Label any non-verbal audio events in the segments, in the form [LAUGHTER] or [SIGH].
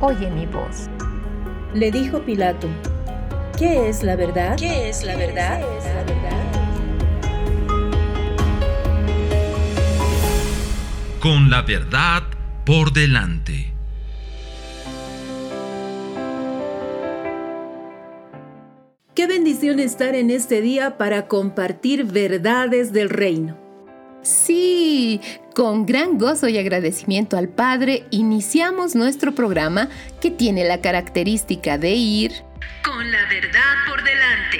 oye mi voz. Le dijo Pilato, ¿qué es la verdad? ¿Qué es la verdad? ¿Qué es la verdad? Con la verdad por delante. Qué bendición estar en este día para compartir verdades del reino. Sí, con gran gozo y agradecimiento al Padre iniciamos nuestro programa que tiene la característica de ir con la verdad por delante.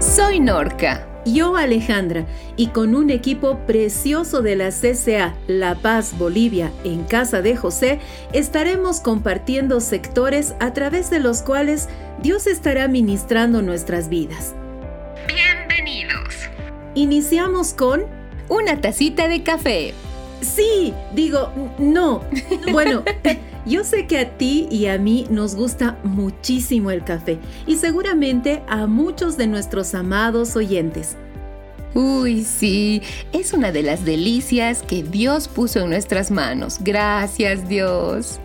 Soy Norca. Yo Alejandra y con un equipo precioso de la CCA La Paz Bolivia en Casa de José estaremos compartiendo sectores a través de los cuales Dios estará ministrando nuestras vidas. Bienvenidos. Iniciamos con una tacita de café. Sí, digo, no. [LAUGHS] Bueno, yo sé que a ti y a mí nos gusta muchísimo el café y seguramente a muchos de nuestros amados oyentes. Uy, sí, es una de las delicias que Dios puso en nuestras manos. Gracias Dios.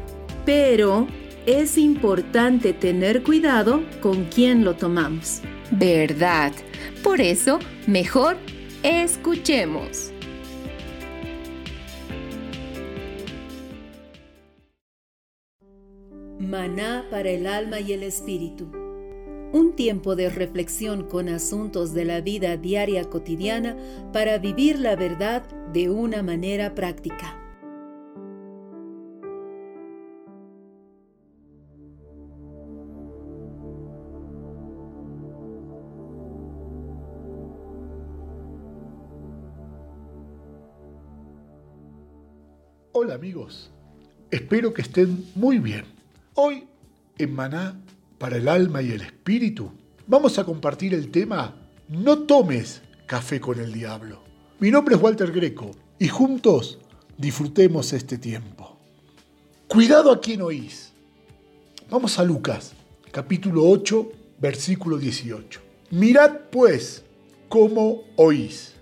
Pero es importante tener cuidado con quién lo tomamos. ¿Verdad? Por eso, mejor escuchemos. Maná para el alma y el espíritu. Un tiempo de reflexión con asuntos de la vida diaria cotidiana para vivir la verdad de una manera práctica. Hola amigos, espero que estén muy bien. Hoy, en Maná, para el alma y el espíritu, vamos a compartir el tema No tomes café con el diablo. Mi nombre es Walter Greco y juntos disfrutemos este tiempo. Cuidado a quien oís. Vamos a Lucas, capítulo 8, versículo 18. Mirad pues cómo oís,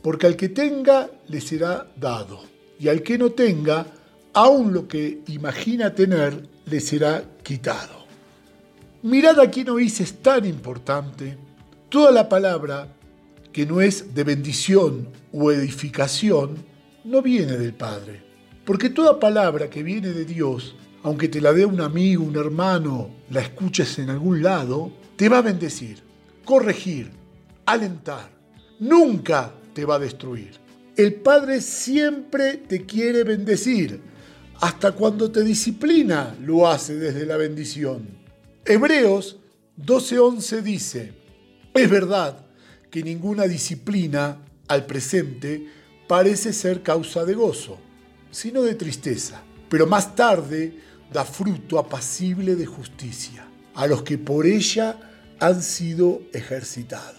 porque al que tenga le será dado, y al que no tenga, aun lo que imagina tener le será quitado. Mirad a quien oís es tan importante. Toda la palabra que no es de bendición o edificación no viene del Padre. Porque toda palabra que viene de Dios, aunque te la dé un amigo, un hermano, la escuches en algún lado, te va a bendecir, corregir, alentar. Nunca te va a destruir. El Padre siempre te quiere bendecir hasta cuando te disciplina lo hace desde la bendición. Hebreos 12:11 dice, es verdad que ninguna disciplina al presente parece ser causa de gozo, sino de tristeza, pero más tarde da fruto apacible de justicia a los que por ella han sido ejercitados.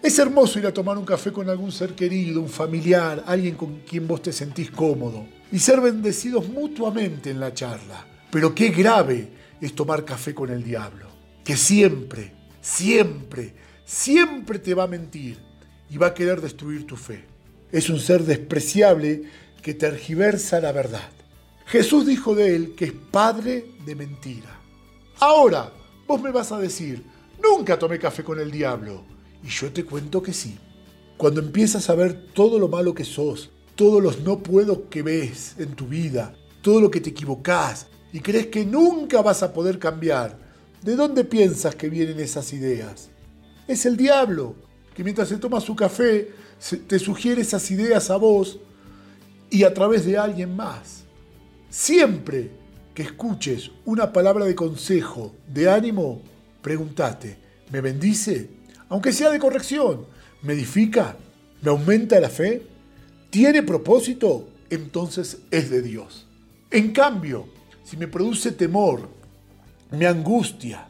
Es hermoso ir a tomar un café con algún ser querido, un familiar, alguien con quien vos te sentís cómodo y ser bendecidos mutuamente en la charla. Pero qué grave es tomar café con el diablo, que siempre, siempre, siempre te va a mentir y va a querer destruir tu fe. Es un ser despreciable que tergiversa la verdad. Jesús dijo de él que es padre de mentira. Ahora, vos me vas a decir, nunca tomé café con el diablo. Y yo te cuento que sí. Cuando empiezas a ver todo lo malo que sos, todos los no puedo que ves en tu vida, todo lo que te equivocás, y crees que nunca vas a poder cambiar, ¿de dónde piensas que vienen esas ideas? Es el diablo, que mientras se toma su café te sugiere esas ideas a vos y a través de alguien más. Siempre que escuches una palabra de consejo, de ánimo, pregúntate, ¿me bendice? Aunque sea de corrección, ¿me edifica? ¿Me aumenta la fe? ¿Tiene propósito? Entonces es de Dios. En cambio, si me produce temor, me angustia,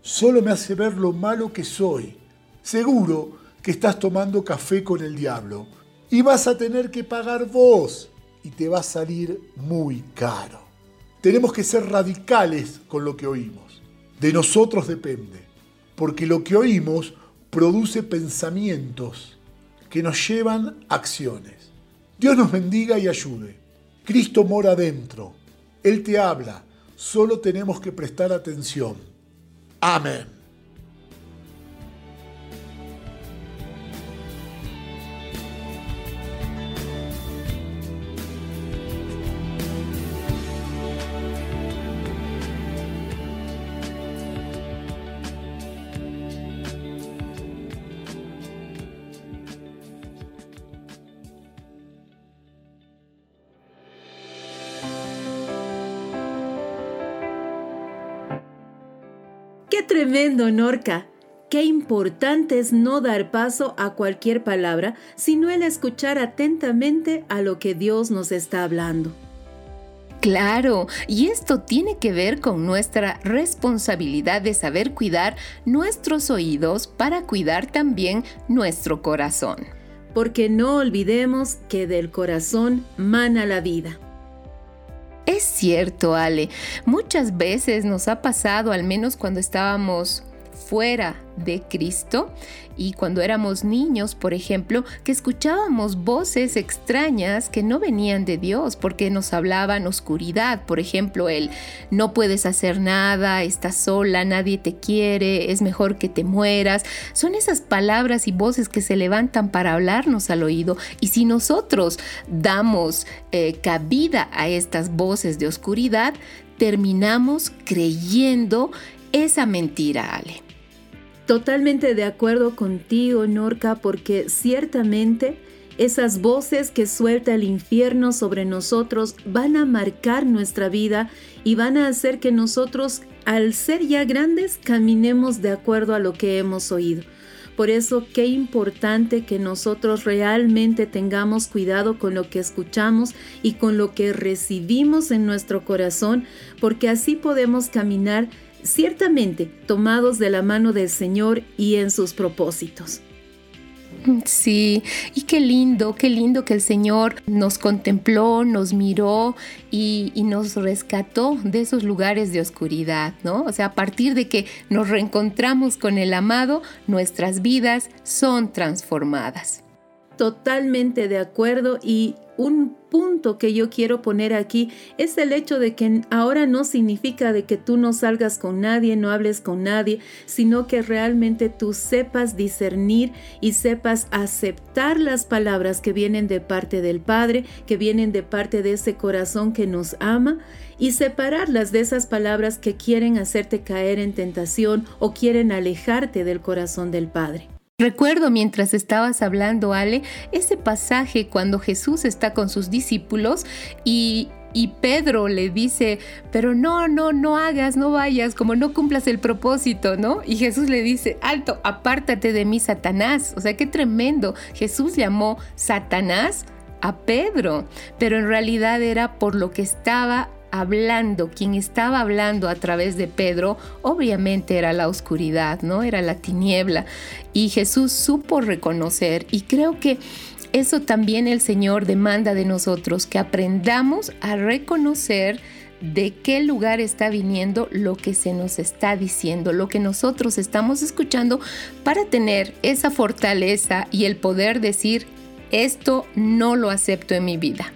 solo me hace ver lo malo que soy, seguro que estás tomando café con el diablo y vas a tener que pagar vos y te va a salir muy caro. Tenemos que ser radicales con lo que oímos. De nosotros depende, porque lo que oímos produce pensamientos que nos llevan a acciones. Dios nos bendiga y ayude. Cristo mora dentro. Él te habla. Solo tenemos que prestar atención. Amén. Tremendo, Norca. Qué importante es no dar paso a cualquier palabra, sino el escuchar atentamente a lo que Dios nos está hablando. Claro, y esto tiene que ver con nuestra responsabilidad de saber cuidar nuestros oídos para cuidar también nuestro corazón. Porque no olvidemos que del corazón mana la vida. Es cierto, Ale. Muchas veces nos ha pasado, al menos cuando estábamos fuera de Cristo y cuando éramos niños, por ejemplo, que escuchábamos voces extrañas que no venían de Dios porque nos hablaban oscuridad, por ejemplo, el no puedes hacer nada, estás sola, nadie te quiere, es mejor que te mueras. Son esas palabras y voces que se levantan para hablarnos al oído y si nosotros damos eh, cabida a estas voces de oscuridad, terminamos creyendo esa mentira, Ale. Totalmente de acuerdo contigo, Norca, porque ciertamente esas voces que suelta el infierno sobre nosotros van a marcar nuestra vida y van a hacer que nosotros, al ser ya grandes, caminemos de acuerdo a lo que hemos oído. Por eso, qué importante que nosotros realmente tengamos cuidado con lo que escuchamos y con lo que recibimos en nuestro corazón, porque así podemos caminar ciertamente tomados de la mano del Señor y en sus propósitos. Sí, y qué lindo, qué lindo que el Señor nos contempló, nos miró y, y, nos rescató de esos lugares de oscuridad, ¿no? O sea, a partir de que nos reencontramos con el amado, nuestras vidas son transformadas. Totalmente de acuerdo y un punto que yo quiero poner aquí es el hecho de que ahora no significa de que tú no salgas con nadie, no hables con nadie, sino que realmente tú sepas discernir y sepas aceptar las palabras que vienen de parte del Padre, que vienen de parte de ese corazón que nos ama y separarlas de esas palabras que quieren hacerte caer en tentación o quieren alejarte del corazón del Padre. Recuerdo mientras estabas hablando, Ale, ese pasaje cuando Jesús está con sus discípulos y, y Pedro le dice, pero no, no, no hagas, no vayas, como no cumplas el propósito, ¿no? Y Jesús le dice, alto, apártate de mí, Satanás. O sea, qué tremendo. Jesús llamó Satanás a Pedro, pero en realidad era por lo que estaba hablando, quien estaba hablando a través de Pedro, obviamente era la oscuridad, ¿no? Era la tiniebla. Y Jesús supo reconocer y creo que eso también el Señor demanda de nosotros, que aprendamos a reconocer de qué lugar está viniendo lo que se nos está diciendo, lo que nosotros estamos escuchando para tener esa fortaleza y el poder decir, esto no lo acepto en mi vida.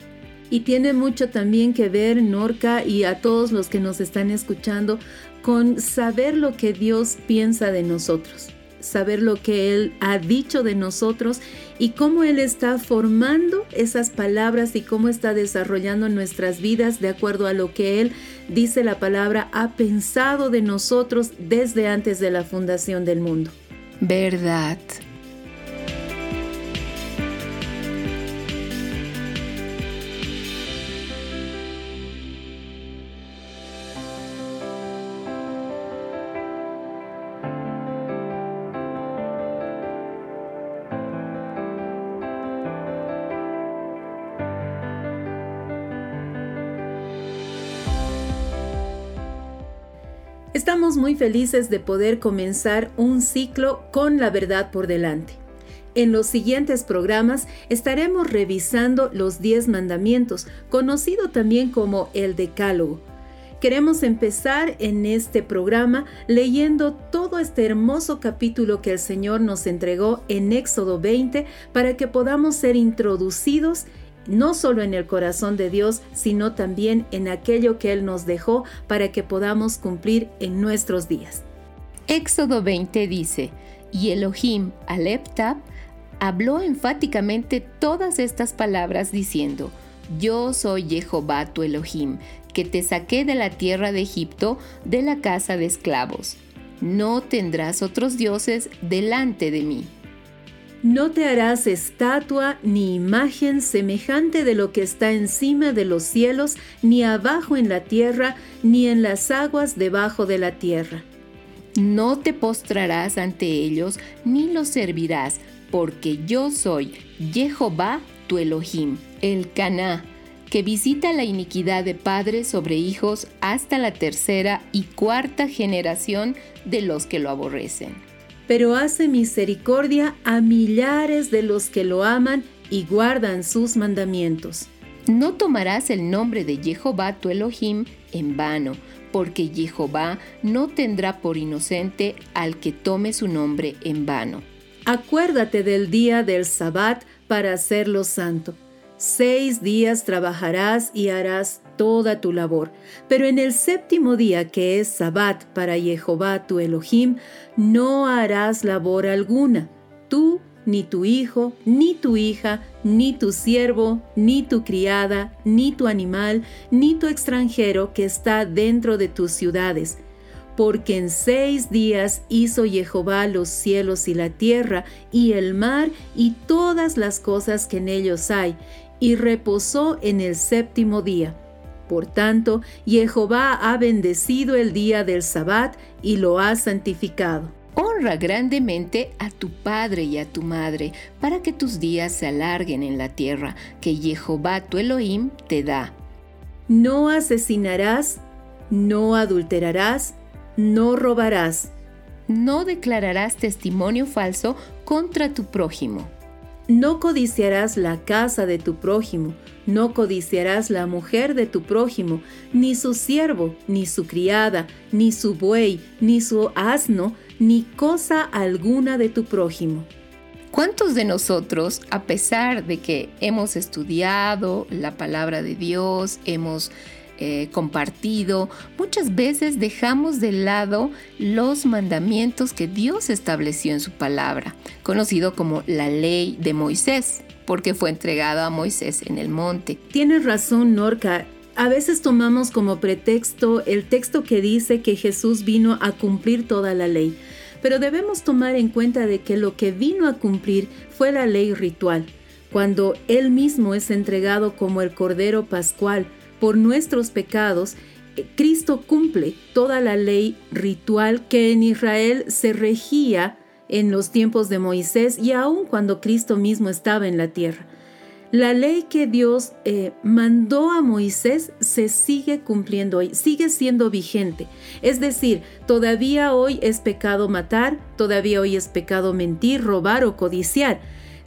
Y tiene mucho también que ver, Norca, y a todos los que nos están escuchando, con saber lo que Dios piensa de nosotros. saber lo que Él ha dicho de nosotros y cómo Él está formando esas palabras y cómo está desarrollando nuestras vidas de acuerdo a lo que Él dice la palabra ha pensado de nosotros desde antes de la fundación del mundo. Verdad. Muy felices de poder comenzar un ciclo con la verdad por delante. En los siguientes programas estaremos revisando los 10 mandamientos, conocido también como el Decálogo. Queremos empezar en este programa leyendo todo este hermoso capítulo que el Señor nos entregó en Éxodo 20 para que podamos ser introducidos no solo en el corazón de Dios, sino también en aquello que Él nos dejó para que podamos cumplir en nuestros días. Éxodo 20 dice, y Elohim Aleptab habló enfáticamente todas estas palabras diciendo, Yo soy Jehová tu Elohim, que te saqué de la tierra de Egipto, de la casa de esclavos. No tendrás otros dioses delante de mí. No te harás estatua ni imagen semejante de lo que está encima de los cielos, ni abajo en la tierra, ni en las aguas debajo de la tierra. No te postrarás ante ellos, ni los servirás, porque yo soy Jehová tu Elohim, el Caná, que visita la iniquidad de padres sobre hijos hasta la tercera y cuarta generación de los que lo aborrecen pero hace misericordia a millares de los que lo aman y guardan sus mandamientos. No tomarás el nombre de Jehová tu Elohim en vano, porque Jehová no tendrá por inocente al que tome su nombre en vano. Acuérdate del día del Sabbat para hacerlo santo. Seis días trabajarás y harás toda tu labor, pero en el séptimo día que es Sabbat para Jehová tu Elohim, no harás labor alguna, tú, ni tu hijo, ni tu hija, ni tu siervo, ni tu criada, ni tu animal, ni tu extranjero que está dentro de tus ciudades. Porque en seis días hizo Jehová los cielos y la tierra, y el mar, y todas las cosas que en ellos hay, y reposó en el séptimo día. Por tanto, Jehová ha bendecido el día del Sabbat y lo ha santificado. Honra grandemente a tu padre y a tu madre, para que tus días se alarguen en la tierra que Jehová tu Elohim te da. No asesinarás, no adulterarás, no robarás. No declararás testimonio falso contra tu prójimo no codiciarás la casa de tu prójimo, no codiciarás la mujer de tu prójimo, ni su siervo, ni su criada, ni su buey, ni su asno, ni cosa alguna de tu prójimo. ¿Cuántos de nosotros, a pesar de que hemos estudiado la palabra de Dios, hemos eh, compartido, muchas veces dejamos de lado los mandamientos que Dios estableció en su palabra, conocido como la ley de Moisés, porque fue entregado a Moisés en el monte. Tienes razón, Norca. A veces tomamos como pretexto el texto que dice que Jesús vino a cumplir toda la ley, pero debemos tomar en cuenta de que lo que vino a cumplir fue la ley ritual, cuando Él mismo es entregado como el Cordero Pascual, por nuestros pecados, eh, Cristo cumple toda la ley ritual que en Israel se regía en los tiempos de Moisés y aun cuando Cristo mismo estaba en la tierra. La ley que Dios eh, mandó a Moisés se sigue cumpliendo hoy, sigue siendo vigente. Es decir, todavía hoy es pecado matar, todavía hoy es pecado mentir, robar o codiciar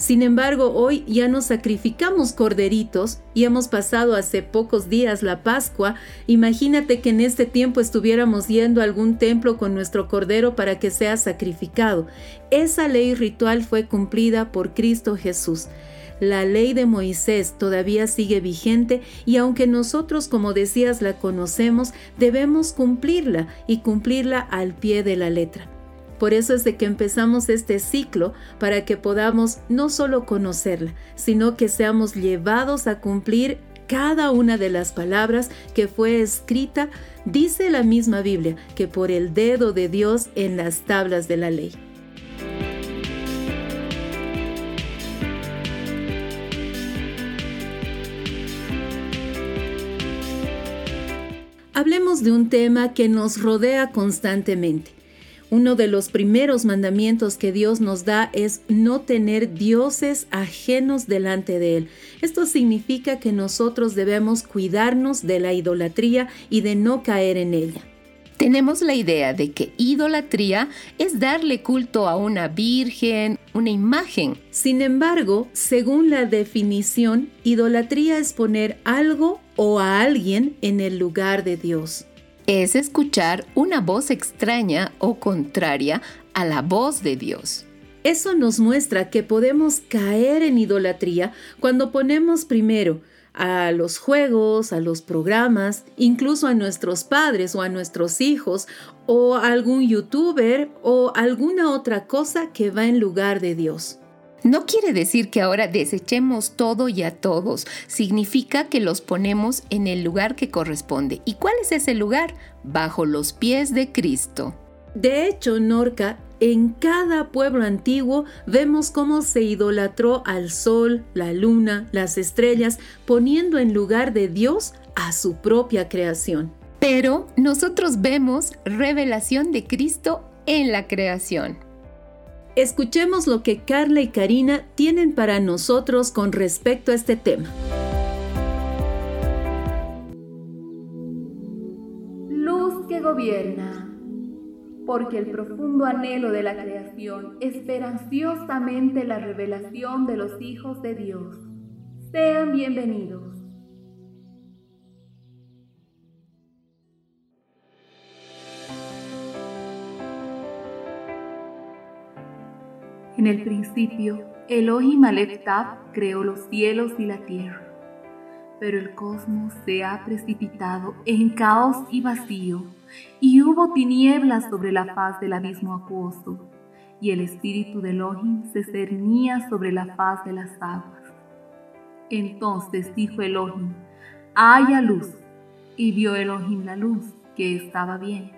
sin embargo, hoy ya no sacrificamos corderitos y hemos pasado hace pocos días la Pascua. Imagínate que en este tiempo estuviéramos yendo a algún templo con nuestro cordero para que sea sacrificado. Esa ley ritual fue cumplida por Cristo Jesús. La ley de Moisés todavía sigue vigente y aunque nosotros, como decías, la conocemos, debemos cumplirla y cumplirla al pie de la letra. Por eso es de que empezamos este ciclo para que podamos no solo conocerla, sino que seamos llevados a cumplir cada una de las palabras que fue escrita, dice la misma Biblia, que por el dedo de Dios en las tablas de la ley. Hablemos de un tema que nos rodea constantemente. Uno de los primeros mandamientos que Dios nos da es no tener dioses ajenos delante de Él. Esto significa que nosotros debemos cuidarnos de la idolatría y de no caer en ella. Tenemos la idea de que idolatría es darle culto a una virgen, una imagen. Sin embargo, según la definición, idolatría es poner algo o a alguien en el lugar de Dios. Es escuchar una voz extraña o contraria a la voz de Dios. Eso nos muestra que podemos caer en idolatría cuando ponemos primero a los juegos, a los programas, incluso a nuestros padres o a nuestros hijos o a algún youtuber o alguna otra cosa que va en lugar de Dios. No quiere decir que ahora desechemos todo y a todos, significa que los ponemos en el lugar que corresponde. ¿Y cuál es ese lugar? Bajo los pies de Cristo. De hecho, Norca, en cada pueblo antiguo vemos cómo se idolatró al sol, la luna, las estrellas, poniendo en lugar de Dios a su propia creación. Pero nosotros vemos revelación de Cristo en la creación. Escuchemos lo que Carla y Karina tienen para nosotros con respecto a este tema. Luz que gobierna porque el profundo anhelo de la creación espera ansiosamente la revelación de los hijos de Dios. Sean bienvenidos. En el principio, Elohim Aleph creó los cielos y la tierra, pero el cosmos se ha precipitado en caos y vacío y hubo tinieblas sobre la faz del abismo acuoso, y el espíritu de Elohim se cernía sobre la faz de las aguas. Entonces dijo Elohim, haya luz, y vio Elohim la luz, que estaba bien.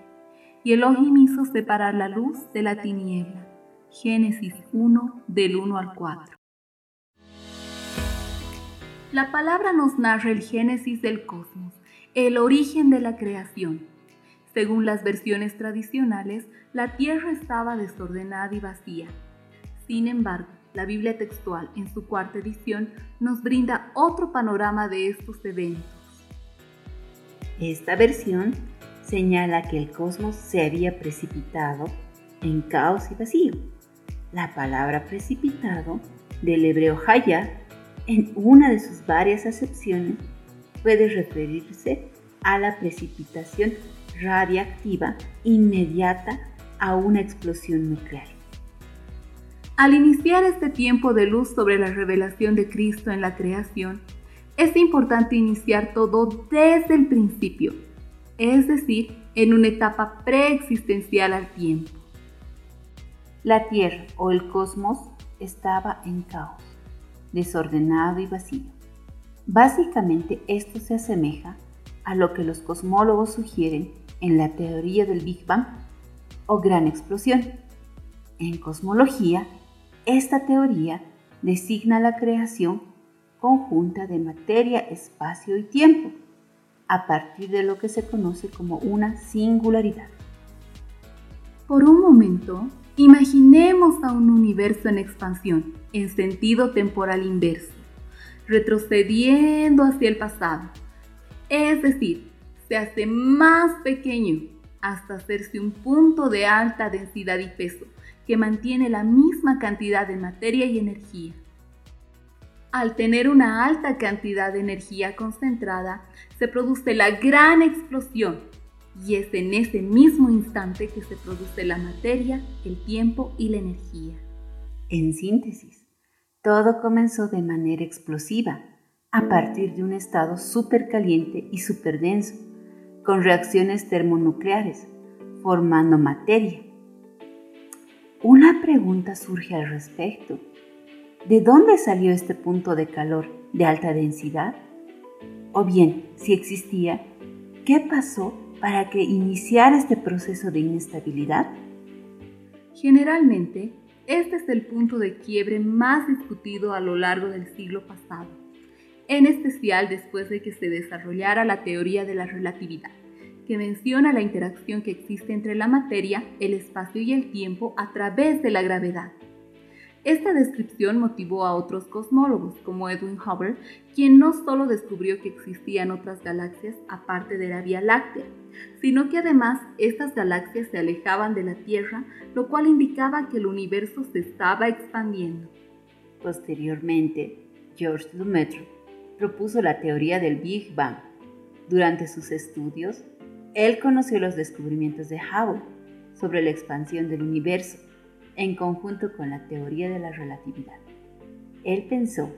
Y Elohim hizo separar la luz de la tiniebla. Génesis 1 del 1 al 4. La palabra nos narra el génesis del cosmos, el origen de la creación según las versiones tradicionales, la tierra estaba desordenada y vacía. Sin embargo, la Biblia textual en su cuarta edición nos brinda otro panorama de estos eventos. Esta versión señala que el cosmos se había precipitado en caos y vacío. La palabra precipitado del hebreo haya, en una de sus varias acepciones, puede referirse a la precipitación radiactiva inmediata a una explosión nuclear. Al iniciar este tiempo de luz sobre la revelación de Cristo en la creación, es importante iniciar todo desde el principio, es decir, en una etapa preexistencial al tiempo. La Tierra o el cosmos estaba en caos, desordenado y vacío. Básicamente esto se asemeja a lo que los cosmólogos sugieren en la teoría del Big Bang o gran explosión. En cosmología, esta teoría designa la creación conjunta de materia, espacio y tiempo, a partir de lo que se conoce como una singularidad. Por un momento, imaginemos a un universo en expansión, en sentido temporal inverso, retrocediendo hacia el pasado, es decir, se hace más pequeño hasta hacerse un punto de alta densidad y peso que mantiene la misma cantidad de materia y energía. Al tener una alta cantidad de energía concentrada, se produce la gran explosión y es en ese mismo instante que se produce la materia, el tiempo y la energía. En síntesis, todo comenzó de manera explosiva, a partir de un estado supercaliente y superdenso, con reacciones termonucleares, formando materia. Una pregunta surge al respecto. ¿De dónde salió este punto de calor de alta densidad? O bien, si existía, ¿qué pasó para que iniciara este proceso de inestabilidad? Generalmente, este es el punto de quiebre más discutido a lo largo del siglo pasado, en especial después de que se desarrollara la teoría de la relatividad, que menciona la interacción que existe entre la materia, el espacio y el tiempo a través de la gravedad. Esta descripción motivó a otros cosmólogos, como Edwin Hubble, quien no solo descubrió que existían otras galaxias aparte de la Vía Láctea, sino que además estas galaxias se alejaban de la Tierra, lo cual indicaba que el universo se estaba expandiendo. Posteriormente, George Lemaitre propuso la teoría del Big Bang. Durante sus estudios, él conoció los descubrimientos de Hubble sobre la expansión del universo en conjunto con la teoría de la relatividad. Él pensó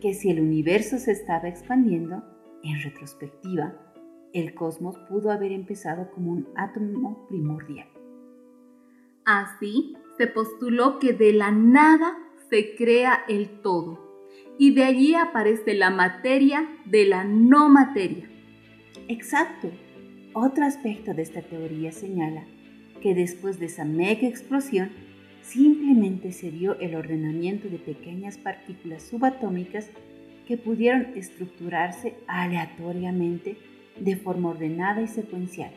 que si el universo se estaba expandiendo, en retrospectiva, el cosmos pudo haber empezado como un átomo primordial. Así, se postuló que de la nada se crea el todo, y de allí aparece la materia de la no materia. Exacto. Otro aspecto de esta teoría señala que después de esa mega explosión simplemente se dio el ordenamiento de pequeñas partículas subatómicas que pudieron estructurarse aleatoriamente de forma ordenada y secuencial,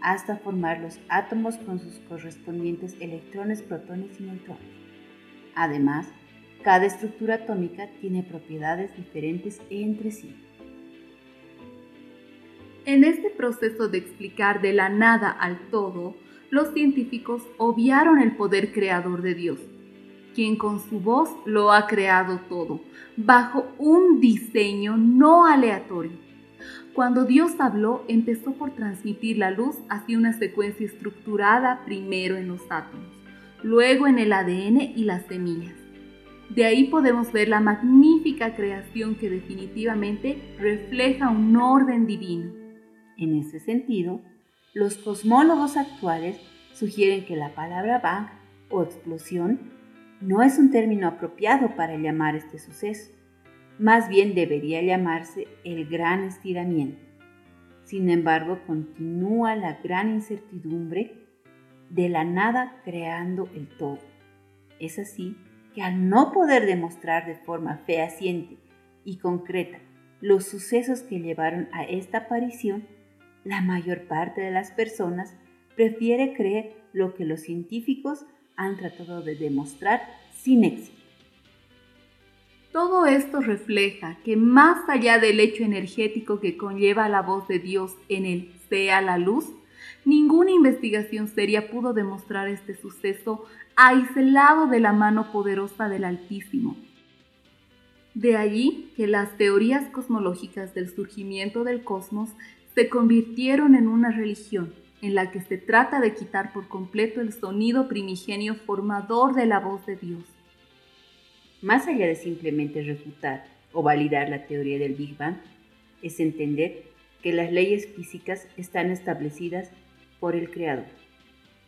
hasta formar los átomos con sus correspondientes electrones, protones y neutrones. Además, cada estructura atómica tiene propiedades diferentes entre sí. En este proceso de explicar de la nada al todo, los científicos obviaron el poder creador de Dios, quien con su voz lo ha creado todo, bajo un diseño no aleatorio. Cuando Dios habló, empezó por transmitir la luz hacia una secuencia estructurada primero en los átomos, luego en el ADN y las semillas. De ahí podemos ver la magnífica creación que definitivamente refleja un orden divino. En ese sentido, los cosmólogos actuales sugieren que la palabra bang o explosión no es un término apropiado para llamar este suceso. Más bien debería llamarse el gran estiramiento. Sin embargo, continúa la gran incertidumbre de la nada creando el todo. Es así que al no poder demostrar de forma fehaciente y concreta los sucesos que llevaron a esta aparición, la mayor parte de las personas prefiere creer lo que los científicos han tratado de demostrar sin éxito. Todo esto refleja que más allá del hecho energético que conlleva la voz de Dios en el sea la luz, ninguna investigación seria pudo demostrar este suceso aislado de la mano poderosa del Altísimo. De allí que las teorías cosmológicas del surgimiento del cosmos se convirtieron en una religión en la que se trata de quitar por completo el sonido primigenio formador de la voz de Dios. Más allá de simplemente refutar o validar la teoría del Big Bang, es entender que las leyes físicas están establecidas por el Creador.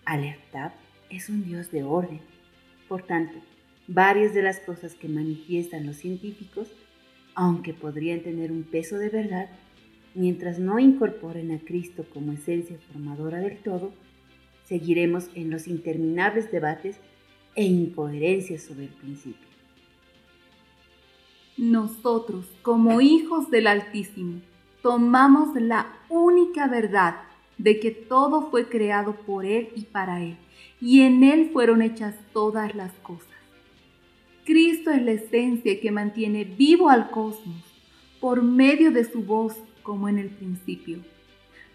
Alertab es un Dios de orden. Por tanto, varias de las cosas que manifiestan los científicos, aunque podrían tener un peso de verdad, mientras no incorporen a Cristo como esencia formadora del todo, seguiremos en los interminables debates e incoherencias sobre el principio. Nosotros, como hijos del Altísimo, tomamos la única verdad de que todo fue creado por Él y para Él, y en Él fueron hechas todas las cosas. Cristo es la esencia que mantiene vivo al cosmos por medio de su voz como en el principio,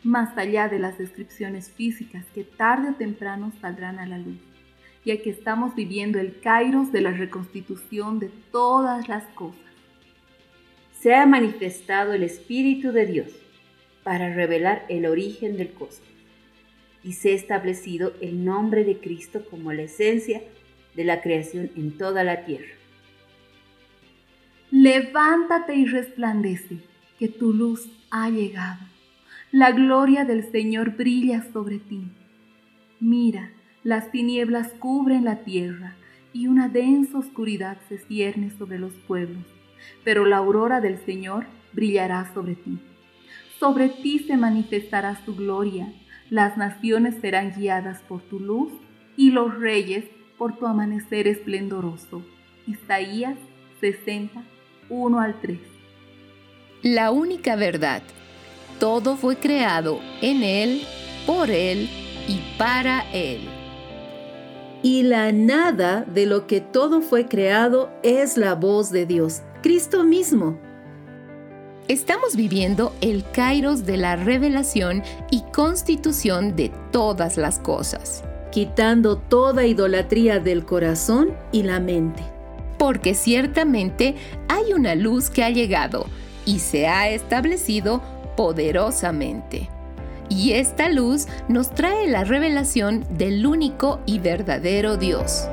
más allá de las descripciones físicas que tarde o temprano saldrán a la luz, ya que estamos viviendo el kairos de la reconstitución de todas las cosas. Se ha manifestado el Espíritu de Dios para revelar el origen del cosmos y se ha establecido el nombre de Cristo como la esencia de la creación en toda la tierra. Levántate y resplandece que tu luz ha llegado. La gloria del Señor brilla sobre ti. Mira, Las tinieblas cubren la tierra y una densa oscuridad se cierne sobre los pueblos, pero la aurora del Señor brillará sobre ti. Sobre ti se manifestará su gloria, las naciones serán guiadas por tu luz y los reyes por tu amanecer esplendoroso. Isaías 60, 1 al 3. La única verdad. Todo fue creado en Él, por Él y para Él. Y la nada de lo que todo fue creado es la voz de Dios, Cristo mismo. Estamos viviendo el kairos de la revelación y constitución de todas las cosas, quitando toda idolatría del corazón y la mente. porque ciertamente hay una luz que ha llegado y se ha establecido poderosamente. Y esta luz nos trae la revelación del único y verdadero Dios.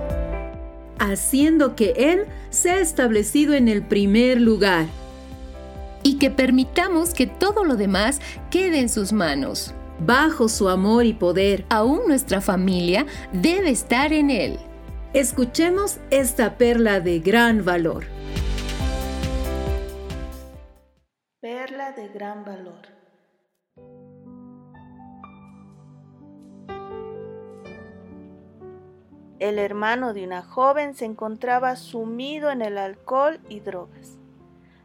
haciendo que Él sea establecido en el primer lugar. Y que permitamos que todo lo demás quede en sus manos. Bajo su amor y poder, Aún nuestra familia debe estar en Él. escuchemos esta perla de gran valor. Perla de gran valor. El hermano de una joven se encontraba sumido en el alcohol y drogas.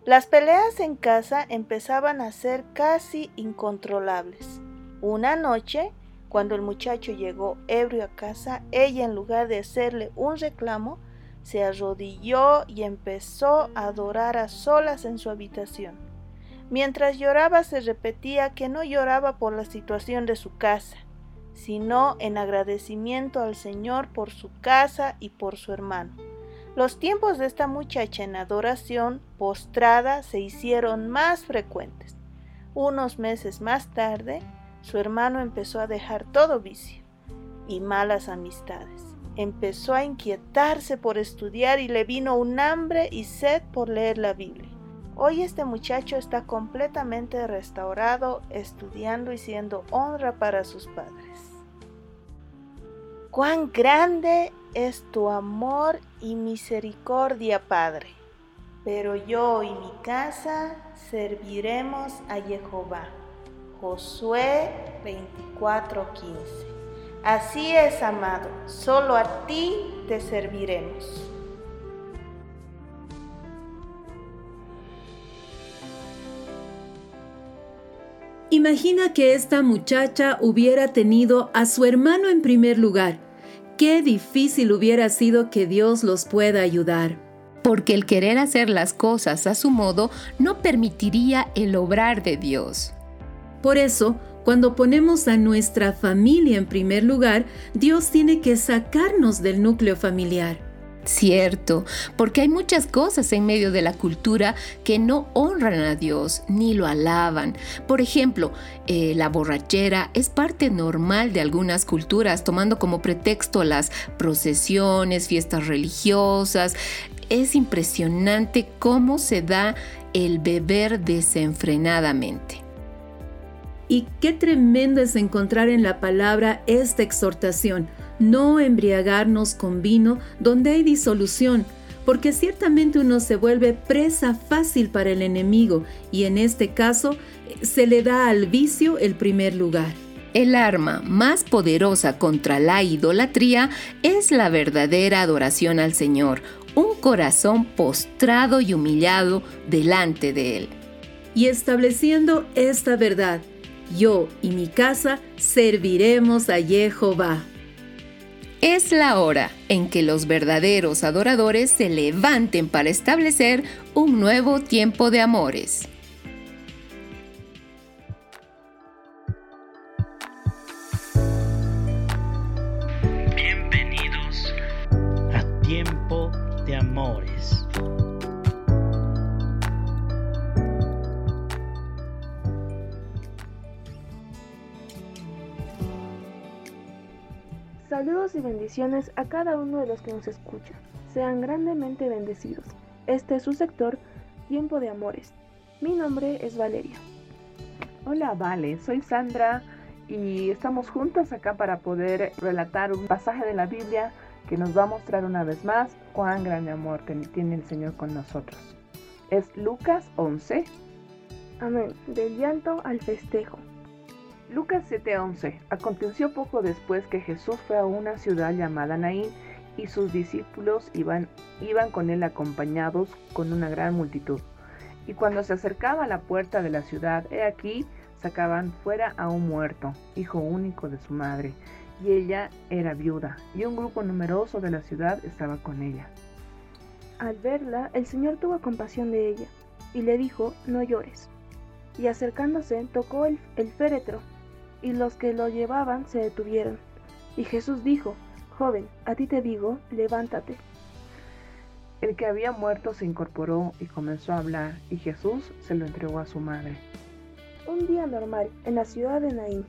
Las peleas en casa empezaban a ser casi incontrolables. Una noche, cuando el muchacho llegó ebrio a casa, ella en lugar de hacerle un reclamo, se arrodilló y empezó a adorar a solas en su habitación. Mientras lloraba se repetía que no lloraba por la situación de su casa, sino en agradecimiento al Señor por su casa y por su hermano. Los tiempos de esta muchacha en adoración postrada se hicieron más frecuentes. Unos meses más tarde, su hermano empezó a dejar todo vicio y malas amistades. Empezó a inquietarse por estudiar y le vino un hambre y sed por leer la Biblia. Hoy este muchacho está completamente restaurado, estudiando y siendo honra para sus padres. Cuán grande es tu amor y misericordia, Padre. Pero yo y mi casa serviremos a Jehová. Josué 24:15. Así es, amado, solo a ti te serviremos. Imagina que esta muchacha hubiera tenido a su hermano en primer lugar. Qué difícil hubiera sido que Dios los pueda ayudar. Porque el querer hacer las cosas a su modo no permitiría el obrar de Dios. Por eso, cuando ponemos a nuestra familia en primer lugar, Dios tiene que sacarnos del núcleo familiar. Cierto, porque hay muchas cosas en medio de la cultura que no honran a Dios ni lo alaban. Por ejemplo, eh, la borrachera es parte normal de algunas culturas, tomando como pretexto las procesiones, fiestas religiosas. Es impresionante cómo se da el beber desenfrenadamente. Y qué tremendo es encontrar en la palabra esta exhortación, no embriagarnos con vino donde hay disolución, porque ciertamente uno se vuelve presa fácil para el enemigo y en este caso se le da al vicio el primer lugar. El arma más poderosa contra la idolatría es la verdadera adoración al Señor, un corazón postrado y humillado delante de Él. Y estableciendo esta verdad, yo y mi casa serviremos a Jehová. Es la hora en que los verdaderos adoradores se levanten para establecer un nuevo tiempo de amores. Bienvenidos a Tiempo de Amores. Saludos y bendiciones a cada uno de los que nos escuchan. Sean grandemente bendecidos. Este es su sector, Tiempo de Amores. Mi nombre es Valeria. Hola, Vale, soy Sandra y estamos juntos acá para poder relatar un pasaje de la Biblia que nos va a mostrar una vez más cuán grande amor tiene el Señor con nosotros. Es Lucas 11. Amén. Del llanto al festejo. Lucas 7:11. Aconteció poco después que Jesús fue a una ciudad llamada Naín y sus discípulos iban, iban con él acompañados con una gran multitud. Y cuando se acercaba a la puerta de la ciudad, he aquí, sacaban fuera a un muerto, hijo único de su madre, y ella era viuda, y un grupo numeroso de la ciudad estaba con ella. Al verla, el Señor tuvo compasión de ella, y le dijo, no llores. Y acercándose, tocó el, el féretro, y los que lo llevaban se detuvieron. Y Jesús dijo, Joven, a ti te digo, levántate. El que había muerto se incorporó y comenzó a hablar, y Jesús se lo entregó a su madre. Un día normal en la ciudad de Naín,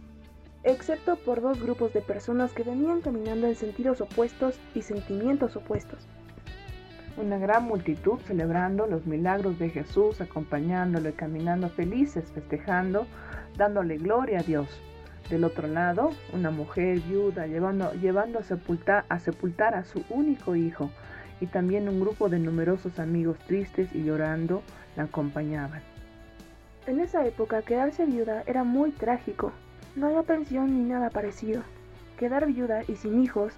excepto por dos grupos de personas que venían caminando en sentidos opuestos y sentimientos opuestos. Una gran multitud celebrando los milagros de Jesús, acompañándole, caminando felices, festejando, dándole gloria a Dios. Del otro lado, una mujer viuda llevando, llevando a, sepultar, a sepultar a su único hijo, y también un grupo de numerosos amigos tristes y llorando la acompañaban. En esa época quedarse viuda era muy trágico. No había pensión ni nada parecido. Quedar viuda y sin hijos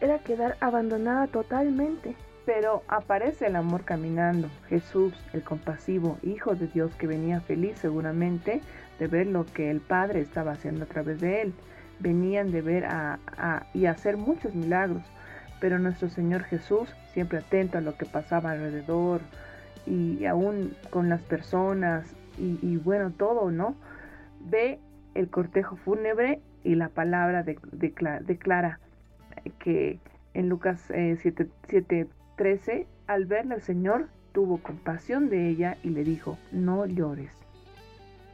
era quedar abandonada totalmente. Pero aparece el amor caminando. Jesús, el compasivo Hijo de Dios que venía feliz seguramente de ver lo que el Padre estaba haciendo a través de él. Venían de ver a, a, y hacer muchos milagros pero nuestro Señor Jesús, siempre atento a lo que pasaba alrededor y aún con las personas y, bueno, todo, ¿no? Ve el cortejo fúnebre y la palabra declara, que en Lucas 7:13, eh, al verla el Señor tuvo compasión de ella y le dijo, no llores.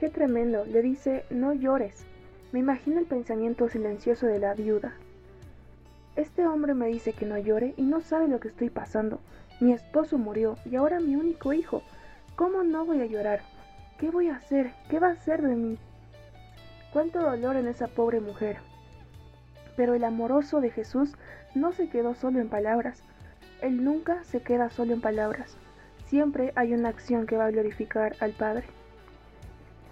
Qué tremendo, le dice, no llores. Me imagino el pensamiento silencioso de la viuda, este hombre me dice que no llore y no sabe lo que estoy pasando. Mi esposo murió y ahora mi único hijo. ¿Cómo no voy a llorar? ¿Qué voy a hacer? ¿Qué va a hacer de mí? Cuánto dolor en esa pobre mujer. Pero el amoroso de Jesús no se quedó solo en palabras. Él nunca se queda solo en palabras. Siempre hay una acción que va a glorificar al Padre.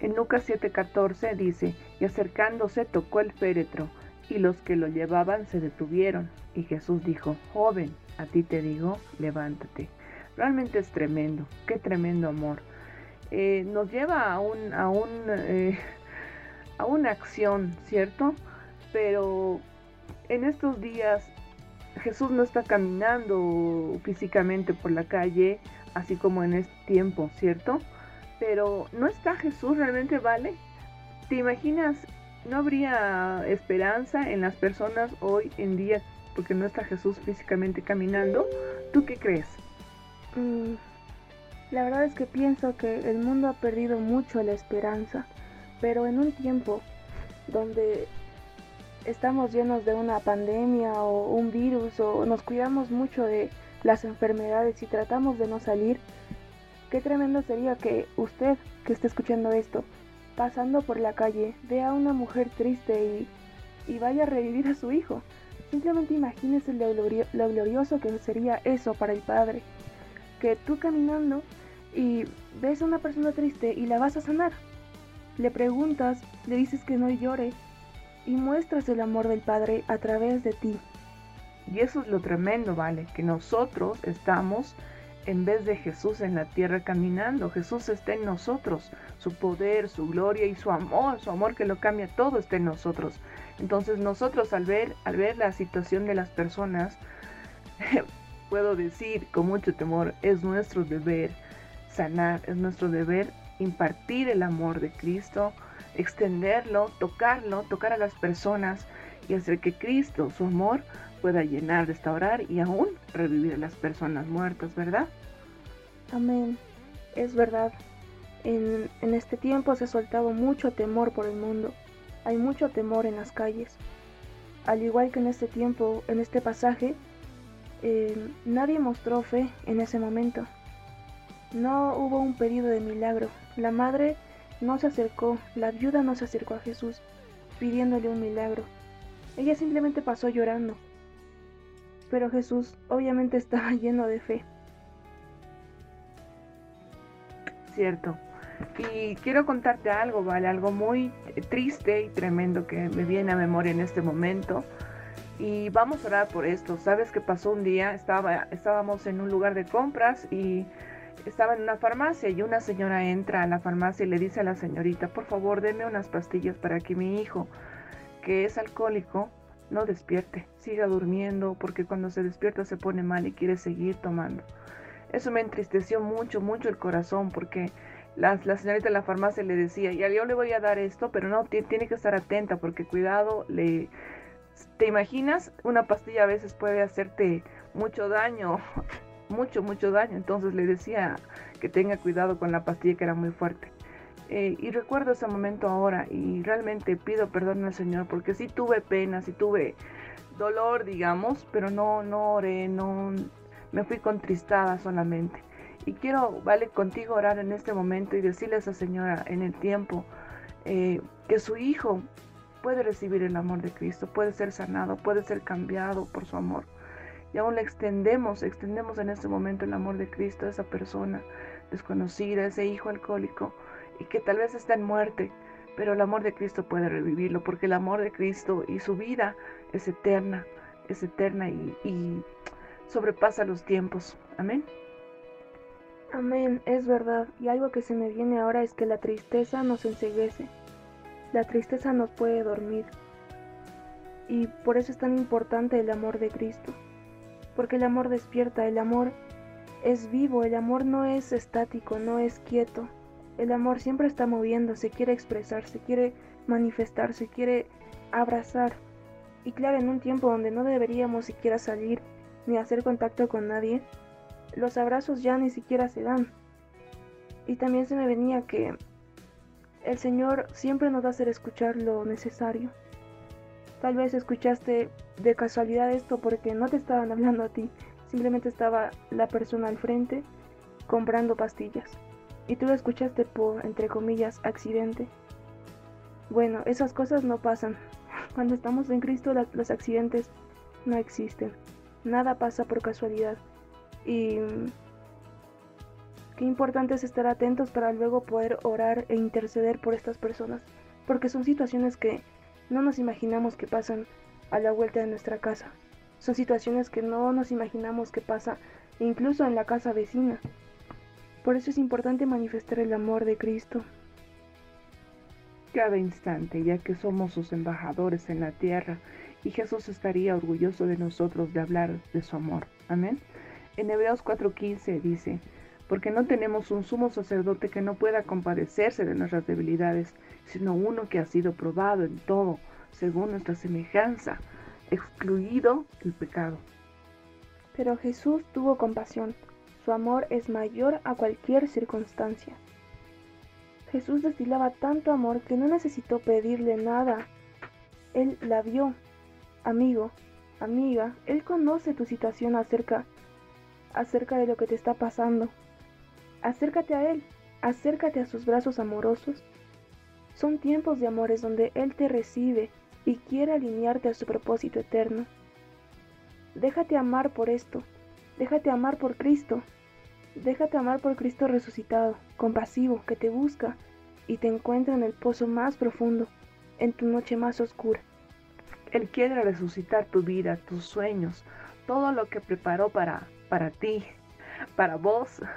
En Lucas 7:14 dice, y acercándose tocó el féretro y los que lo llevaban se detuvieron. Y Jesús dijo, joven, a ti te digo, levántate. Realmente es tremendo, qué tremendo amor. Eh, nos lleva a, un, a, un, eh, a una acción, ¿cierto? Pero en estos días Jesús no está caminando físicamente por la calle, así como en este tiempo, ¿cierto? Pero no está Jesús realmente, ¿vale? ¿Te imaginas no habría esperanza en las personas hoy en día porque no está Jesús físicamente caminando. ¿Tú qué crees? Mm, la verdad es que pienso que el mundo ha perdido mucho la esperanza, pero en un tiempo donde estamos llenos de una pandemia o un virus o nos cuidamos mucho de las enfermedades y tratamos de no salir, qué tremendo sería que usted que esté escuchando esto pasando por la calle, ve a una mujer triste y, vaya a revivir a su hijo. Simplemente imagínese lo, lo glorioso que sería eso para el padre. Que tú caminando y ves a una persona triste y la vas a sanar. Le preguntas, le dices que no llore y muestras el amor del Padre a través de ti. Y eso es lo tremendo, ¿vale? Que nosotros estamos en vez de Jesús en la tierra caminando. Jesús está en nosotros, su poder, su gloria y su amor, su amor que lo cambia todo está en nosotros. Entonces nosotros al ver, al ver la situación de las personas, [LAUGHS] puedo decir con mucho temor, es nuestro deber sanar, es nuestro deber impartir el amor de Cristo, extenderlo, tocarlo, tocar a las personas y hacer que Cristo, su amor, pueda llenar, restaurar y aún revivir a las personas muertas, ¿verdad? Amén. Es verdad. En, en, este tiempo se ha soltado mucho temor por el mundo. Hay mucho temor en las calles. Al igual que en este tiempo, en este pasaje, eh, nadie mostró fe en ese momento. No hubo un pedido de milagro. La madre no se acercó, la viuda no se acercó a Jesús. pidiéndole un milagro. Ella simplemente pasó llorando. Pero Jesús obviamente [LAUGHS] estaba lleno de fe. Cierto. Y quiero contarte algo, ¿vale? Algo muy triste y tremendo que me viene a memoria en este momento. Y vamos a orar por esto. ¿Sabes qué pasó un día? Estaba, estábamos en un lugar de compras y estaba en una farmacia y una señora entra a la farmacia y le dice a la señorita, por favor, deme unas pastillas para que mi hijo, que es alcohólico, no despierte, siga durmiendo, porque cuando se despierta se pone mal y quiere seguir tomando. Eso me entristeció mucho, mucho el corazón, porque la, señorita de la farmacia le decía, ya yo le voy a dar esto, pero no, tiene que estar atenta, porque cuidado, le... ¿Te imaginas? Una pastilla a veces puede hacerte mucho daño [LAUGHS] mucho, mucho daño. Entonces le decía que tenga cuidado con la pastilla que era muy fuerte. Eh, y recuerdo ese momento ahora y realmente pido perdón al Señor porque sí tuve pena, sí tuve dolor, digamos, pero no, no oré, no, me fui contristada solamente. Y quiero, vale, contigo orar en este momento y decirle a esa señora en el tiempo eh, que su hijo puede recibir el amor de Cristo, puede ser sanado, puede ser cambiado por su amor y aún le extendemos, extendemos en este momento el amor de Cristo a esa persona desconocida, ese hijo alcohólico y que tal vez está en muerte, pero el amor de Cristo puede revivirlo porque el amor de Cristo y su vida es eterna, es eterna y sobrepasa los tiempos. Amén. Amén, es verdad. Y algo que se me viene ahora es que la tristeza nos enseguece. La tristeza nos puede dormir. Y por eso es tan importante el amor de Cristo porque el amor despierta, el amor es vivo, el amor no es estático, no es quieto. El amor siempre está moviéndose, quiere expresarse, quiere manifestarse, quiere abrazar. Y claro, en un tiempo donde no deberíamos siquiera salir ni hacer contacto con nadie, los abrazos ya ni siquiera se dan. Y también se me venía que el Señor siempre nos va a hacer escuchar lo necesario. Tal vez escuchaste de casualidad esto porque no te estaban [LAUGHS] hablando a ti, simplemente estaba la persona al frente comprando pastillas y tú lo escuchaste por, entre comillas, accidente. Bueno, esas cosas no pasan. [LAUGHS] Cuando estamos en Cristo los accidentes no existen. Nada pasa por casualidad. Y qué importante es estar atentos para luego poder orar e interceder por estas personas. Porque son situaciones que no nos imaginamos que pasan a la vuelta de nuestra casa. Son situaciones que no nos imaginamos que pasa incluso en la casa vecina. Por eso es importante manifestar el amor de Cristo. Cada instante, ya que somos sus embajadores en la tierra, y Jesús estaría orgulloso de nosotros de hablar de su amor. Amén. En Hebreos 4:15 dice, porque no tenemos un sumo sacerdote que no pueda compadecerse de nuestras debilidades, sino uno que ha sido probado en todo, según nuestra semejanza, excluido el pecado. Pero Jesús tuvo compasión, su amor es mayor a cualquier circunstancia. Jesús destilaba tanto amor que no necesitó pedirle nada. Él la vio. Amigo, amiga, Él conoce tu situación acerca, acerca de lo que te está pasando. Acércate a Él, acércate a sus brazos amorosos son tiempos de amores donde Él te recibe y quiere alinearte a su propósito eterno. Déjate amar por esto, déjate amar por Cristo, déjate amar por Cristo resucitado, compasivo, que te busca y te encuentra en el pozo más profundo, en tu noche más oscura. Él quiere resucitar tu vida, tus sueños, todo lo que preparó para, para ti, para vos. [LAUGHS]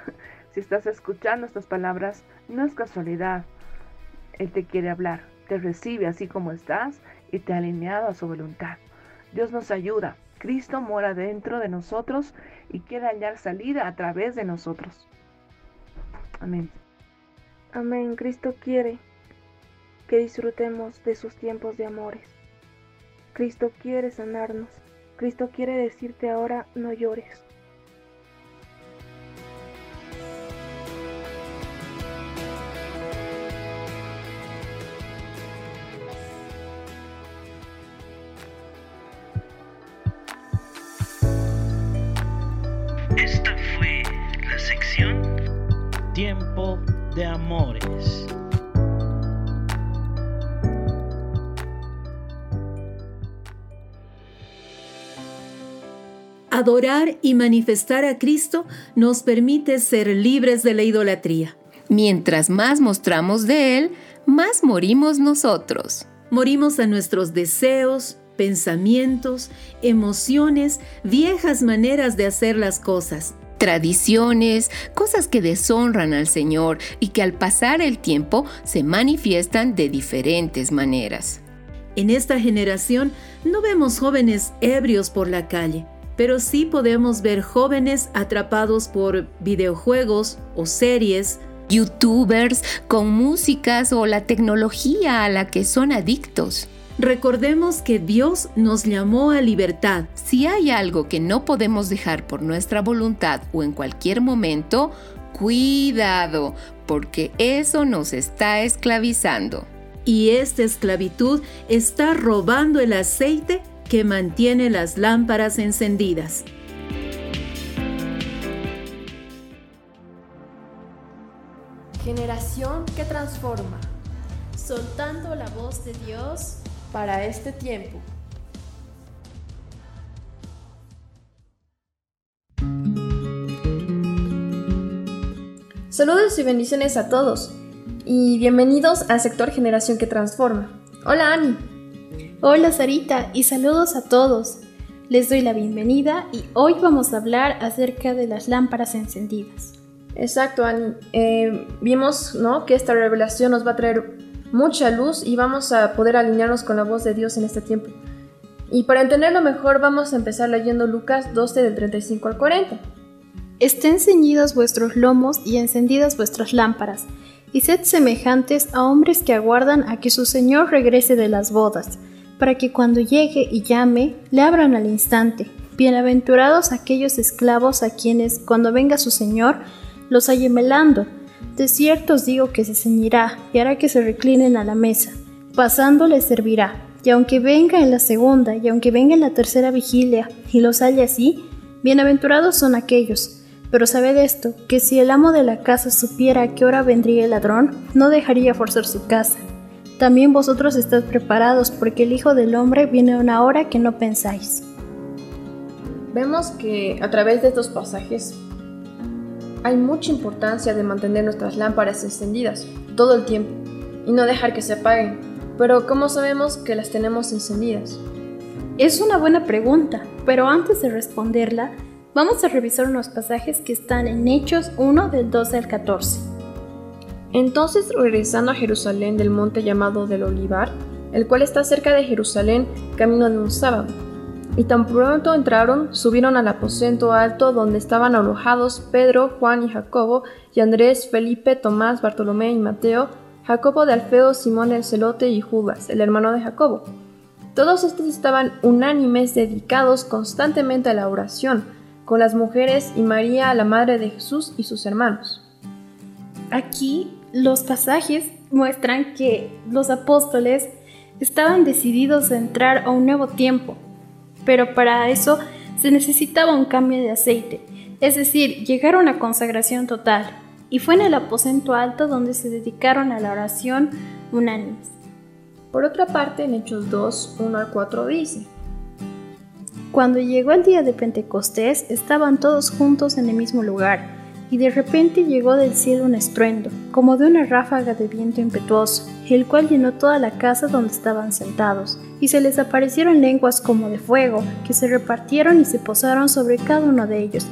Si estás escuchando estas palabras, no es casualidad, él te quiere hablar, te recibe así como estás y te ha alineado a su voluntad. Dios nos ayuda. Cristo mora dentro de nosotros y quiere hallar salida a través de nosotros. Amén. Amén. Cristo quiere que disfrutemos de sus tiempos de amores. Cristo quiere sanarnos. Cristo quiere decirte ahora no llores. Adorar y manifestar a Cristo nos permite ser libres de la idolatría. Mientras más mostramos de Él, más morimos nosotros. Morimos a nuestros deseos, pensamientos, emociones, viejas maneras de hacer las cosas. Tradiciones, cosas que deshonran al Señor y que al pasar el tiempo se manifiestan de diferentes maneras. En esta generación no vemos jóvenes ebrios por la calle, pero sí podemos ver jóvenes atrapados por videojuegos o series, youtubers con músicas o la tecnología a la que son adictos. Recordemos que Dios nos llamó a libertad. Si hay algo que no podemos dejar por nuestra voluntad o en cualquier momento, cuidado, porque eso nos está esclavizando. Y esta esclavitud está robando el aceite que mantiene las lámparas encendidas. Generación que transforma, soltando la voz de Dios para este tiempo. Saludos y bendiciones a todos y bienvenidos al sector Generación que Transforma. Hola Ani. Hola Sarita y saludos a todos. Les doy la bienvenida y hoy vamos a hablar acerca de las lámparas encendidas. Exacto Ani. Eh, vimos ¿no? que esta revelación nos va a traer mucha luz y vamos a poder alinearnos con la voz de Dios en este tiempo. Y para entenderlo mejor vamos a empezar leyendo Lucas 12 del 35 al 40. Estén ceñidos vuestros lomos y encendidas vuestras lámparas y sed semejantes a hombres que aguardan a que su Señor regrese de las bodas, para que cuando llegue y llame, le abran al instante. Bienaventurados aquellos esclavos a quienes, cuando venga su Señor, los halle melando. De cierto os digo que se ceñirá y hará que se reclinen a la mesa. Pasando les servirá. Y aunque venga en la segunda y aunque venga en la tercera vigilia y los halle así, bienaventurados son aquellos pero sabed esto, que si el amo de la casa supiera a qué hora vendría el ladrón, no dejaría forzar su casa. También vosotros estáis preparados, porque el Hijo del Hombre viene a una hora que no pensáis. Vemos que a través de estos pasajes hay mucha importancia de mantener nuestras lámparas encendidas todo el tiempo y no dejar que se apaguen. Pero ¿cómo sabemos que las tenemos encendidas? Es una buena pregunta, pero antes de responderla, Vamos a revisar unos pasajes que están en Hechos 1 del 12 al 14. Entonces, regresando a Jerusalén del monte llamado del Olivar, el cual está cerca de Jerusalén, camino de un sábado. Y tan pronto entraron, subieron al aposento alto donde estaban alojados Pedro, Juan y Jacobo, y Andrés, Felipe, Tomás, Bartolomé y Mateo, Jacobo de Alfeo, Simón el Celote y Judas, el hermano de Jacobo. Todos estos estaban unánimes dedicados constantemente a la oración, con las mujeres y María, la Madre de Jesús y sus hermanos. Aquí los pasajes muestran que los apóstoles estaban decididos a entrar a un nuevo tiempo, pero para eso se necesitaba un cambio de aceite, es decir, llegar a una consagración total, y fue en el aposento alto donde se dedicaron a la oración unánimes. Por otra parte, en Hechos 2, 1 al 4 dice, cuando llegó el día de Pentecostés, estaban todos juntos en el mismo lugar, y de repente llegó del cielo un estruendo, como de una ráfaga de viento impetuoso, el cual llenó toda la casa donde estaban sentados, y se les aparecieron lenguas como de fuego, que se repartieron y se posaron sobre cada uno de ellos,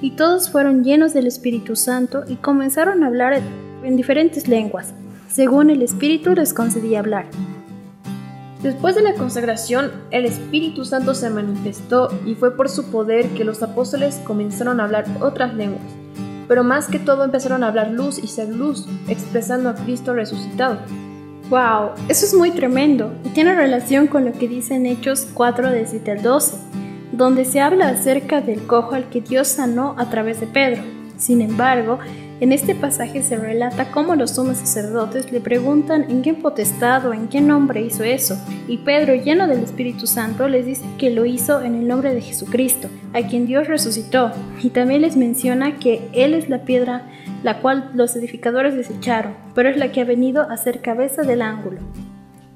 y todos fueron llenos del Espíritu Santo y comenzaron a hablar en diferentes lenguas, según el Espíritu les concedía hablar. Después de la consagración, el Espíritu Santo se manifestó y fue por su poder que los apóstoles comenzaron a hablar otras lenguas. Pero más que todo empezaron a hablar luz y ser luz, expresando a Cristo resucitado. ¡Wow! Eso es muy tremendo y tiene relación con lo que dice en Hechos 4, 17 al 12, donde se habla acerca del cojo al que Dios sanó a través de Pedro. Sin embargo, en este pasaje se relata cómo los sumos sacerdotes le preguntan en qué potestad o en qué nombre hizo eso, y Pedro, lleno del Espíritu Santo, les dice que lo hizo en el nombre de Jesucristo, a quien Dios resucitó, y también les menciona que Él es la piedra la cual los edificadores desecharon, pero es la que ha venido a ser cabeza del ángulo.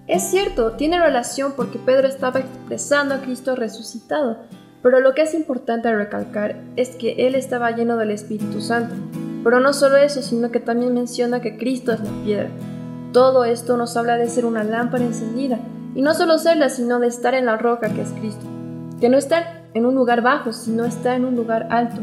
Es cierto, tiene relación porque Pedro estaba expresando a Cristo resucitado, Pero lo que es importante recalcar es que él estaba lleno del Espíritu Santo. Pero no solo eso, sino que también menciona que Cristo es la piedra. Todo esto nos habla de ser una lámpara encendida, y no solo serla, sino de estar en la roca que es Cristo. Que no estar en un lugar bajo, sino estar en un lugar alto.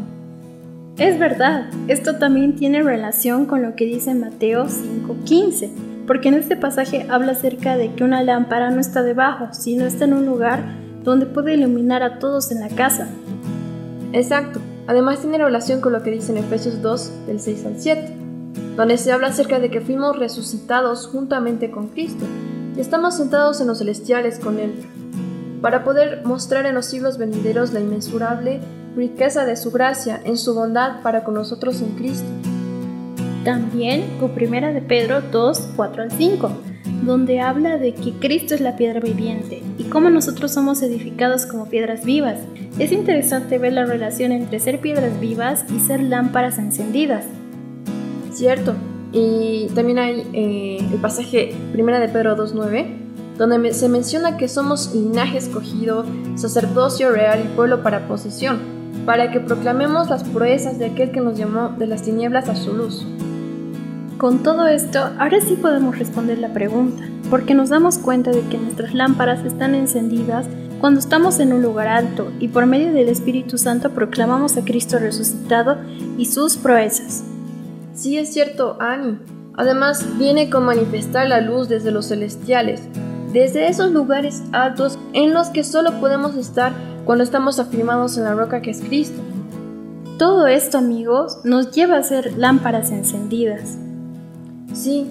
Es verdad, esto también tiene relación con lo que dice Mateo 5:15, porque en este pasaje habla acerca de que una lámpara no está debajo, sino está en un lugar donde puede iluminar a todos en la casa. Exacto. Además tiene relación con lo que dice en Efesios 2, del 6 al 7, donde se habla acerca de que fuimos resucitados juntamente con Cristo y estamos sentados en los celestiales con Él, para poder mostrar en los siglos venideros la inmensurable riqueza de su gracia en su bondad para con nosotros en Cristo. También con Primera de Pedro 2, 4 al 5 donde habla de que Cristo es la piedra viviente y cómo nosotros somos edificados como piedras vivas. Es interesante ver la relación entre ser piedras vivas y ser lámparas encendidas. Cierto, y también hay eh, el pasaje primera de Pedro 2.9, donde se menciona que somos linaje escogido, sacerdocio real y pueblo para posesión, para que proclamemos las proezas de aquel que nos llamó de las tinieblas a su luz. Con todo esto, ahora sí podemos responder la pregunta, porque nos damos cuenta de que nuestras lámparas están encendidas cuando estamos en un lugar alto y por medio del Espíritu Santo proclamamos a Cristo resucitado y sus proezas. Sí es cierto, Annie. Además, viene con manifestar la luz desde los celestiales, desde esos lugares altos en los que solo podemos estar cuando estamos afirmados en la roca que es Cristo. Todo esto, amigos, nos lleva a ser lámparas encendidas. Sí,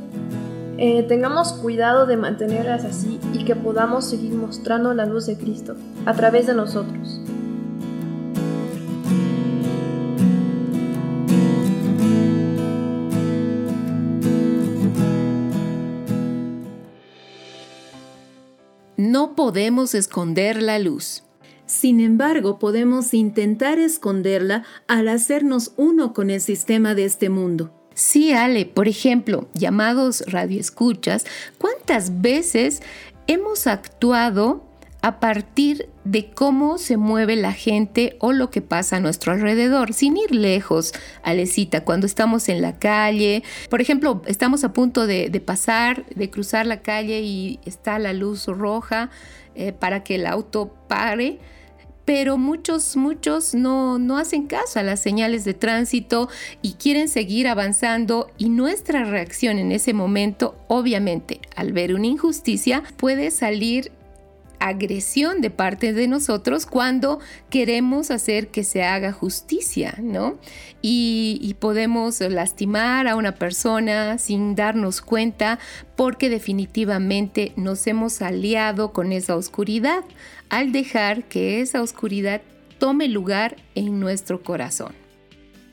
eh, tengamos cuidado de mantenerlas así y que podamos seguir mostrando la luz de Cristo a través de nosotros. No podemos esconder la luz. Sin embargo, podemos intentar esconderla al hacernos uno con el sistema de este mundo. Sí, Ale, por ejemplo, llamados radioescuchas, ¿cuántas veces hemos actuado a partir de cómo se mueve la gente o lo que pasa a nuestro alrededor, sin ir lejos, Alecita, cuando estamos en la calle, por ejemplo, estamos a punto de, pasar, de cruzar la calle y está la luz roja eh, para que el auto pare, pero muchos, muchos no, no hacen caso a las señales de tránsito y quieren seguir avanzando y nuestra reacción en ese momento, obviamente, al ver una injusticia, puede salir agresión de parte de nosotros cuando queremos hacer que se haga justicia, ¿no? Y, y, podemos lastimar a una persona sin darnos cuenta porque definitivamente nos hemos aliado con esa oscuridad al dejar que esa oscuridad tome lugar en nuestro corazón.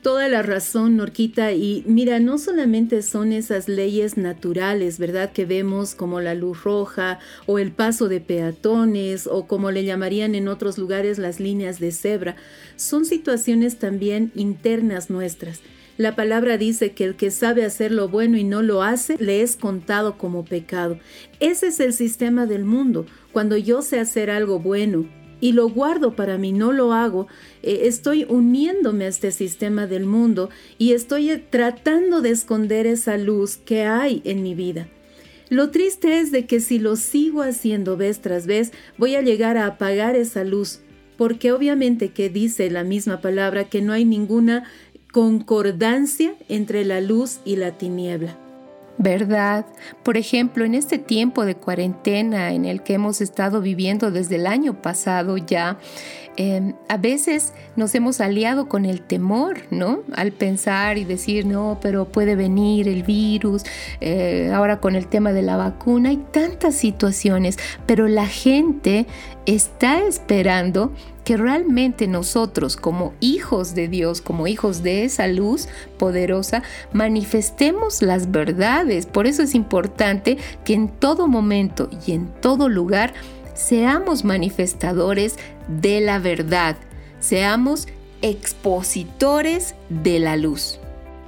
Toda la razón, Norquita. Y mira, no solamente son esas leyes naturales, ¿verdad? Que vemos como la luz roja o el paso de peatones o como le llamarían en otros lugares las líneas de cebra. Son situaciones también internas nuestras. La palabra dice que el que sabe hacer lo bueno y no lo hace, le es contado como pecado. Ese es el sistema del mundo. Cuando yo sé hacer algo bueno y lo guardo para mí, no lo hago, eh, estoy uniéndome a este sistema del mundo y estoy eh, tratando de esconder esa luz que hay en mi vida. Lo triste es de que si lo sigo haciendo vez tras vez, voy a llegar a apagar esa luz, porque obviamente que dice la misma palabra que no hay ninguna concordancia entre la luz y la tiniebla. ¿Verdad? Por ejemplo, en este tiempo de cuarentena en el que hemos estado viviendo desde el año pasado ya, em, a veces nos hemos aliado con el temor, ¿no? Al pensar y decir, no, pero puede venir el virus, eh, ahora con el tema de la vacuna, hay tantas situaciones, pero la gente está esperando que realmente nosotros como hijos de Dios, como hijos de esa luz poderosa, manifestemos las verdades. Por eso es importante que en todo momento y en todo lugar seamos manifestadores de la verdad, seamos expositores de la luz.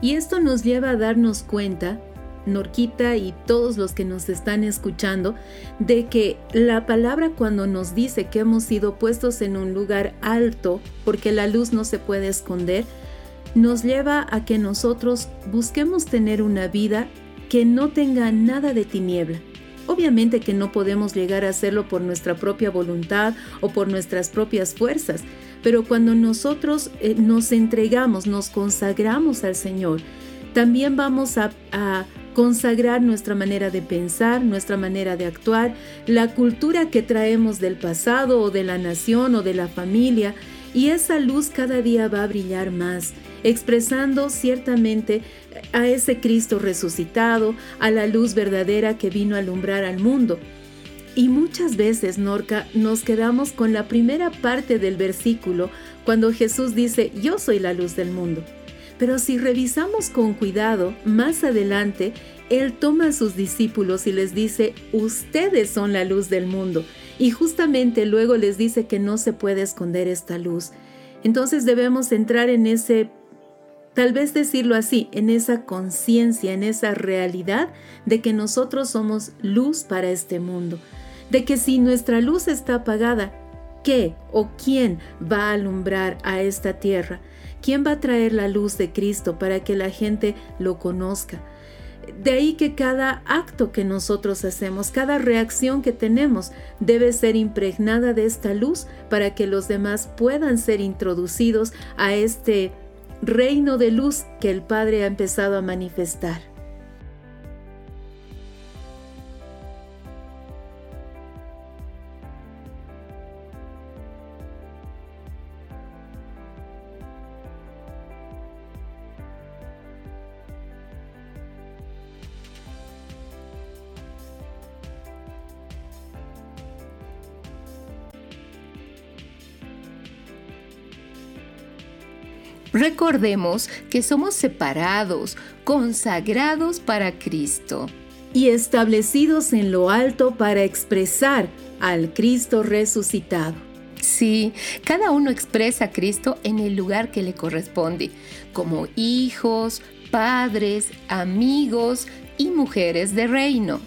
Y esto nos lleva a darnos cuenta Norquita y todos los que nos están escuchando, de que la palabra cuando nos dice que hemos sido puestos en un lugar alto, porque la luz no se puede esconder, nos lleva a que nosotros busquemos tener una vida que no tenga nada de tiniebla. Obviamente que no podemos llegar a hacerlo por nuestra propia voluntad o por nuestras propias fuerzas, pero cuando nosotros eh, nos entregamos, nos consagramos al Señor, también vamos a, a consagrar nuestra manera de pensar, nuestra manera de actuar, la cultura que traemos del pasado o de la nación o de la familia, y esa luz cada día va a brillar más, expresando ciertamente a ese Cristo resucitado, a la luz verdadera que vino a alumbrar al mundo. Y muchas veces, Norca, nos quedamos con la primera parte del versículo cuando Jesús dice, yo soy la luz del mundo. Pero si revisamos con cuidado, más adelante, Él toma a sus discípulos y les dice, ustedes son la luz del mundo. Y justamente luego les dice que no se puede esconder esta luz. Entonces debemos entrar en ese, tal vez decirlo así, en esa conciencia, en esa realidad de que nosotros somos luz para este mundo. De que si nuestra luz está apagada, ¿qué o quién va a alumbrar a esta tierra? ¿Quién va a traer la luz de Cristo para que la gente lo conozca? De ahí que cada acto que nosotros hacemos, cada reacción que tenemos, debe ser impregnada de esta luz para que los demás puedan ser introducidos a este reino de luz que el Padre ha empezado a manifestar. Recordemos que somos separados, consagrados para Cristo. Y establecidos en lo alto para expresar al Cristo resucitado. Sí, cada uno expresa a Cristo en el lugar que le corresponde, como hijos, padres, amigos y mujeres de reino.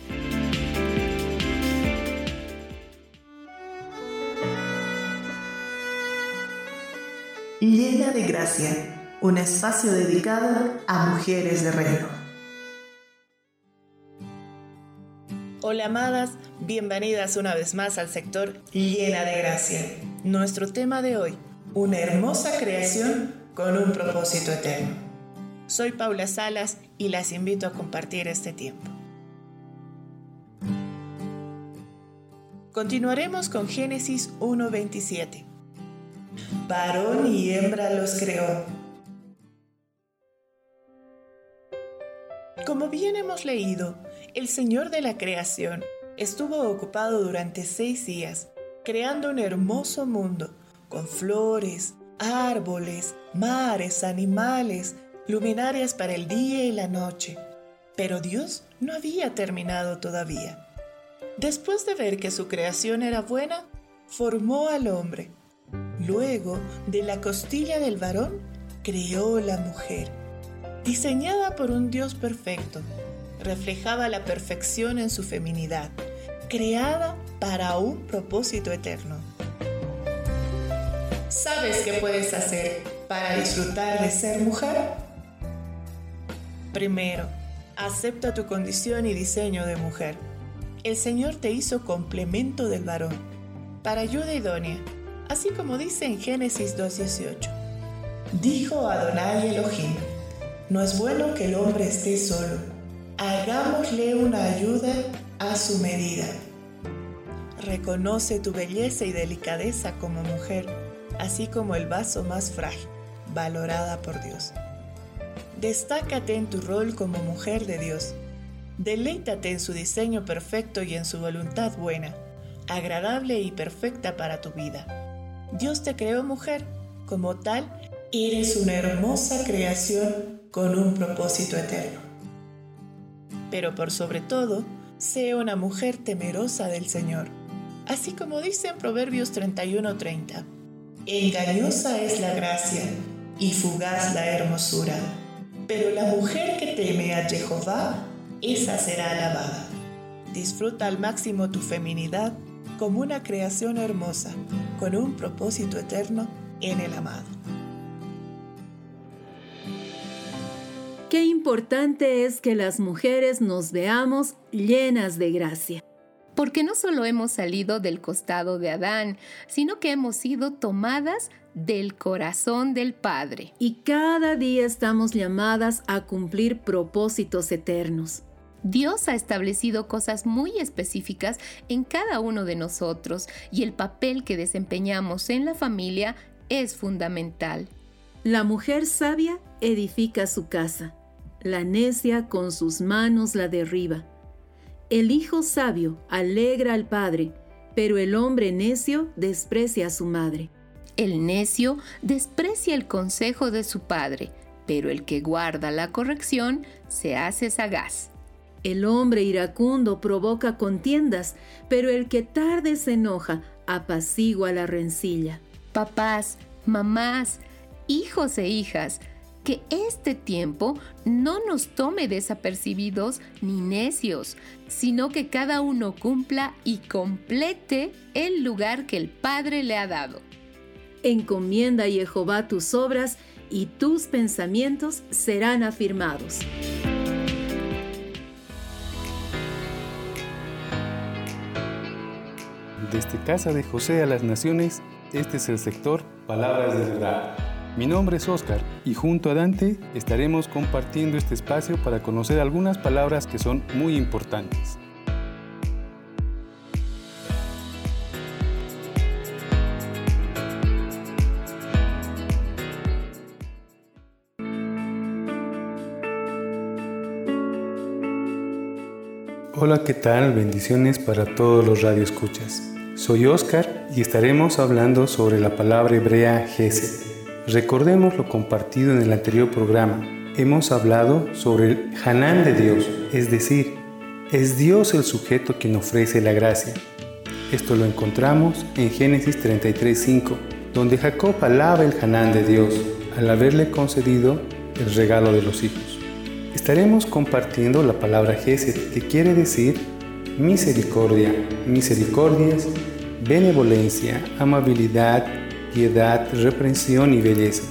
Llena de Gracia, un espacio dedicado a mujeres de reino. Hola amadas, bienvenidas una vez más al sector Llena de Gracia. Nuestro tema de hoy, una hermosa creación con un propósito eterno. Soy Paula Salas y las invito a compartir este tiempo. Continuaremos con Génesis 1.27 varón y hembra los creó. Como bien hemos leído, el Señor de la creación estuvo ocupado durante seis días, creando un hermoso mundo, con flores, árboles, mares, animales, luminarias para el día y la noche. Pero Dios no había terminado todavía. Después de ver que su creación era buena, formó al hombre Luego, de la costilla del varón, creó la mujer. Diseñada por un Dios perfecto, reflejaba la perfección en su feminidad, creada para un propósito eterno. ¿Sabes qué puedes hacer para disfrutar de ser mujer? Primero, acepta tu condición y diseño de mujer. El Señor te hizo complemento del varón, para ayuda idónea así como dice en Génesis 2.18. Dijo Adonai Elohim, no es bueno que el hombre esté solo, hagámosle una ayuda a su medida. Reconoce tu belleza y delicadeza como mujer, así como el vaso más frágil, valorada por Dios. Destácate en tu rol como mujer de Dios. Deleítate en su diseño perfecto y en su voluntad buena, agradable y perfecta para tu vida. Dios te creó mujer, como tal, eres una hermosa creación con un propósito eterno. Pero por sobre todo, sé una mujer temerosa del Señor, así como dice en Proverbios 31:30. Engañosa es la gracia y fugaz la hermosura, pero la mujer que teme a Jehová esa será alabada. Disfruta al máximo tu feminidad como una creación hermosa, con un propósito eterno en el amado. Qué importante es que las mujeres nos veamos llenas de gracia. Porque no solo hemos salido del costado de Adán, sino que hemos sido tomadas del corazón del Padre. Y cada día estamos llamadas a cumplir propósitos eternos. Dios ha establecido cosas muy específicas en cada uno de nosotros y el papel que desempeñamos en la familia es fundamental. La mujer sabia edifica su casa, la necia con sus manos la derriba. El hijo sabio alegra al padre, pero el hombre necio desprecia a su madre. El necio desprecia el consejo de su padre, pero el que guarda la corrección se hace sagaz. El hombre iracundo provoca contiendas, pero el que tarde se enoja apacigua la rencilla. Papás, mamás, hijos e hijas, que este tiempo no nos tome desapercibidos ni necios, sino que cada uno cumpla y complete el lugar que el Padre le ha dado. Encomienda a Jehová tus obras y tus pensamientos serán afirmados. Desde Casa de José a las Naciones, este es el sector Palabras de Verdad. Mi nombre es Oscar y junto a Dante estaremos compartiendo este espacio para conocer algunas palabras que son muy importantes. Hola, ¿qué tal? Bendiciones para todos los radioescuchas. Soy Oscar y estaremos hablando sobre la palabra hebrea Gesed. Recordemos lo compartido en el anterior programa. Hemos hablado sobre el Hanán de Dios, es decir, es Dios el sujeto quien ofrece la gracia. Esto lo encontramos en Génesis 33:5, donde Jacob alaba el Hanán de Dios al haberle concedido el regalo de los hijos estaremos compartiendo la palabra Gesed, que quiere decir misericordia, misericordias, benevolencia, amabilidad, piedad, reprensión y belleza.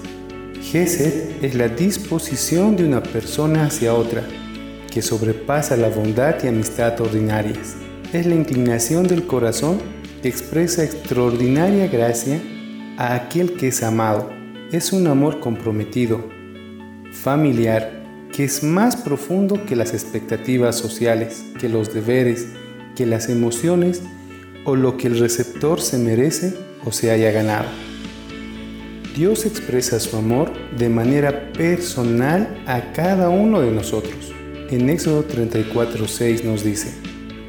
Gesed es la disposición de una persona hacia otra, que sobrepasa la bondad y amistad ordinarias. Es la inclinación del corazón que expresa extraordinaria gracia a aquel que es amado. Es un amor comprometido, familiar, que es más profundo que las expectativas sociales, que los deberes, que las emociones o lo que el receptor se merece o se haya ganado. Dios expresa su amor de manera personal a cada uno de nosotros. En Éxodo 34:6 nos dice,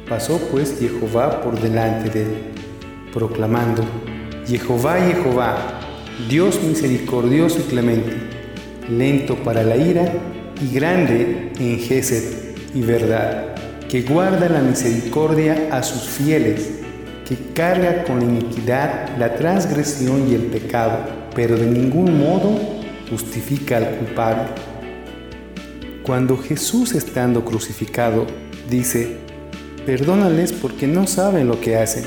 pasó pues Jehová por delante de él, proclamando, Jehová, Jehová, Dios misericordioso y clemente, lento para la ira y grande en Gesed y verdad, que guarda la misericordia a sus fieles, que carga con la iniquidad la transgresión y el pecado, pero de ningún modo justifica al culpable. Cuando Jesús estando crucificado dice, perdónales porque no saben lo que hacen,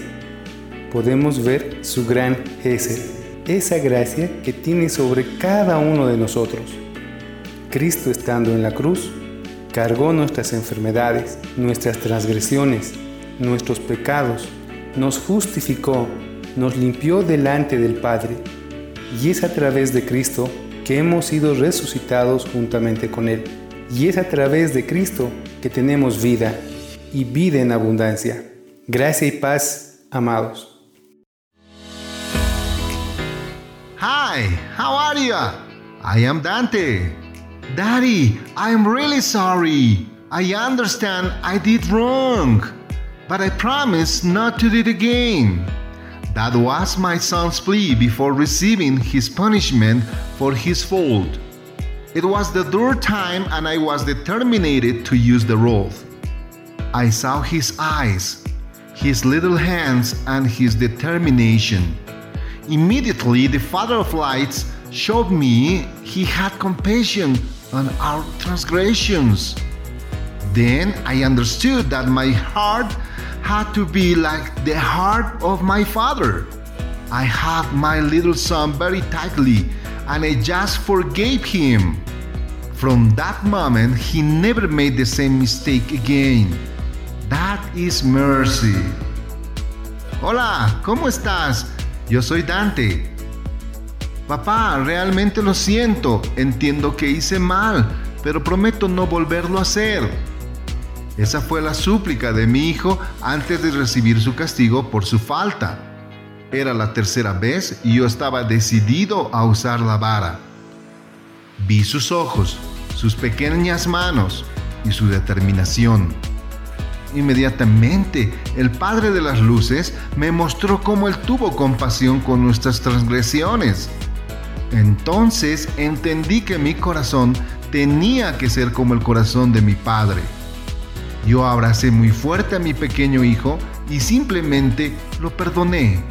podemos ver su gran Gesed, esa gracia que tiene sobre cada uno de nosotros. Cristo estando en la cruz, cargó nuestras enfermedades, nuestras transgresiones, nuestros pecados, nos justificó, nos limpió delante del Padre, y es a través de Cristo que hemos sido resucitados juntamente con Él. Y es a través de Cristo que tenemos vida y vida en abundancia. Gracia y paz, amados. Hi, how are you? I am Dante. Daddy, I'm really sorry. I understand I did wrong, but I promise not to do it again. That was my son's plea before receiving his punishment for his fault. It was the third time, and I was determined to use the rod. I saw his eyes, his little hands, and his determination. Immediately, the Father of Lights showed me he had compassion on our transgressions. Then I understood that my heart had to be like the heart of my father. I hugged my little son very tightly and I just forgave him. From that moment, he never made the same mistake again. That is mercy. Hola, ¿cómo estás? Yo soy Dante. Papá, realmente lo siento. Entiendo que hice mal, pero prometo no volverlo a hacer. Esa fue la súplica de mi hijo antes de recibir su castigo por su falta. Era la tercera vez y yo estaba decidido a usar la vara. Vi sus ojos, sus pequeñas manos y su determinación. Inmediatamente, el Padre de las Luces me mostró cómo Él tuvo compasión con nuestras transgresiones. Entonces entendí que mi corazón tenía que ser como el corazón de mi Padre. Yo abracé muy fuerte a mi pequeño hijo y simplemente lo perdoné.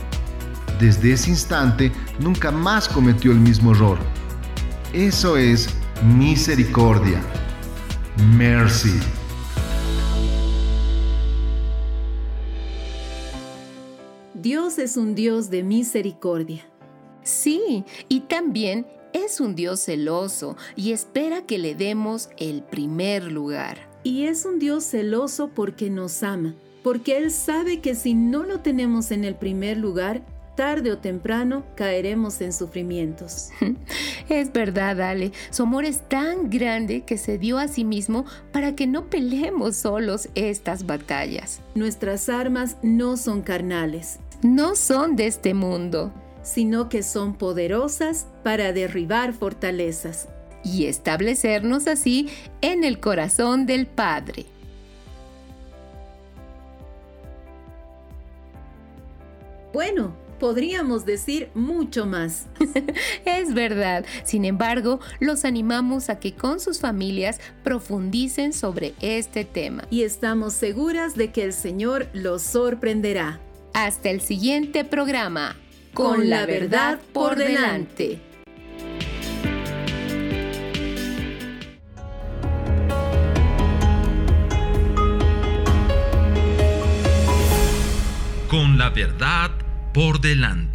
Desde ese instante nunca más cometió el mismo error. Eso es misericordia. Mercy. Dios es un Dios de misericordia. Sí, y también es un Dios celoso y espera que le demos el primer lugar. Y es un Dios celoso porque nos ama, porque Él sabe que si no lo tenemos en el primer lugar, tarde o temprano caeremos en sufrimientos. [LAUGHS] Es verdad, Ale, su amor es tan grande que se dio a sí mismo para que no peleemos solos estas batallas. Nuestras armas no son carnales, no son de este mundo, sino que son poderosas para derribar fortalezas y establecernos así en el corazón del Padre. Bueno, podríamos decir mucho más. [LAUGHS] es verdad. Sin embargo, los animamos a que con sus familias profundicen sobre este tema. Y estamos seguras de que el Señor los sorprenderá. Hasta el siguiente programa. Con, la verdad por delante. Con la verdad por delante.